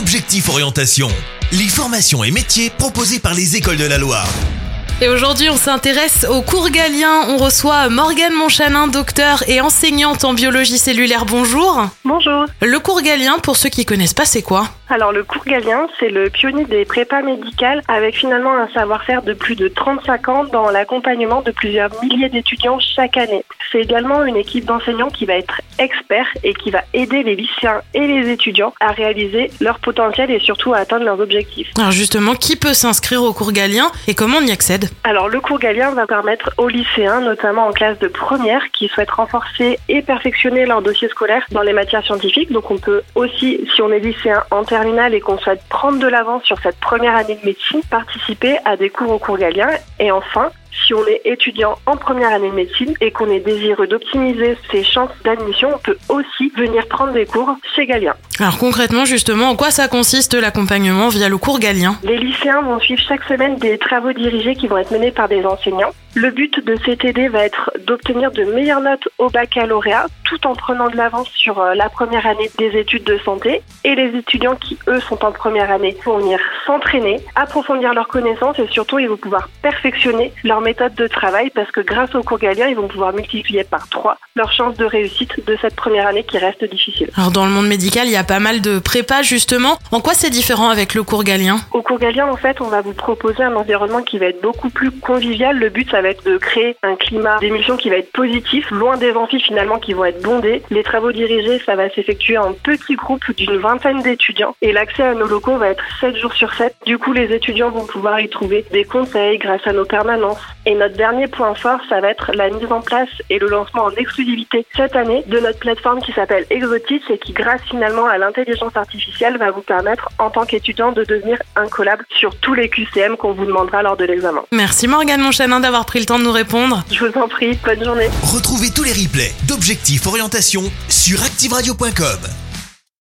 Objectif Orientation, les formations et métiers proposés par les écoles de la Loire. Et aujourd'hui, on s'intéresse au cours galien. On reçoit Morgane Monchanin, docteur et enseignante en biologie cellulaire. Bonjour. Bonjour. Le cours galien, pour ceux qui connaissent pas, c'est quoi? Alors le cours galien, c'est le pionnier des prépas médicales avec finalement un savoir-faire de plus de 35 ans dans l'accompagnement de plusieurs milliers d'étudiants chaque année. C'est également une équipe d'enseignants qui va être expert et qui va aider les lycéens et les étudiants à réaliser leur potentiel et surtout à atteindre leurs objectifs. Alors justement, qui peut s'inscrire au cours galien et comment on y accède? Alors le cours galien va permettre aux lycéens, notamment en classe de première, qui souhaitent renforcer et perfectionner leur dossier scolaire dans les matières scientifiques. Donc on peut aussi, si on est lycéen en terminale et qu'on souhaite prendre de l'avance sur cette première année de médecine, participer à des cours au cours galien. Et enfin, si on est étudiant en première année de médecine et qu'on est désireux d'optimiser ses chances d'admission, on peut aussi venir prendre des cours chez Galien. Alors concrètement, justement, en quoi ça consiste l'accompagnement via le cours galien? Les lycéens vont suivre chaque semaine des travaux dirigés qui vont être menés par des enseignants. Le but de CTD va être d'obtenir de meilleures notes au baccalauréat tout en prenant de l'avance sur euh, la première année des études de santé. Et les étudiants qui, eux, sont en première année vont venir s'entraîner, approfondir leurs connaissances et surtout, ils vont pouvoir perfectionner leur méthode de travail parce que grâce au cours galien, ils vont pouvoir multiplier par trois leurs chances de réussite de cette première année qui reste difficile. Alors dans le monde médical, il y a pas mal de prépas justement. En quoi c'est différent avec le cours galien? Au cours galien, en fait, on va vous proposer un environnement qui va être beaucoup plus convivial. Le but, ça va être de créer un climat d'émulsion qui va être positif, loin des amphis finalement qui vont être bondés. Les travaux dirigés, ça va s'effectuer en petits groupes d'une vingtaine d'étudiants et l'accès à nos locaux va être 7 jours sur 7. Du coup, les étudiants vont pouvoir y trouver des conseils grâce à nos permanences. Et notre dernier point fort, ça va être la mise en place et le lancement en exclusivité cette année de notre plateforme qui s'appelle Exotis et qui, grâce finalement à l'intelligence artificielle, va vous permettre en tant qu'étudiant de devenir incollable sur tous les QCM qu'on vous demandera lors de l'examen. Merci Morgane Monchanin d'avoir pris le temps de nous répondre. Je vous en prie, bonne journée. Retrouvez tous les replays d'Objectif Orientation sur activeradio.com.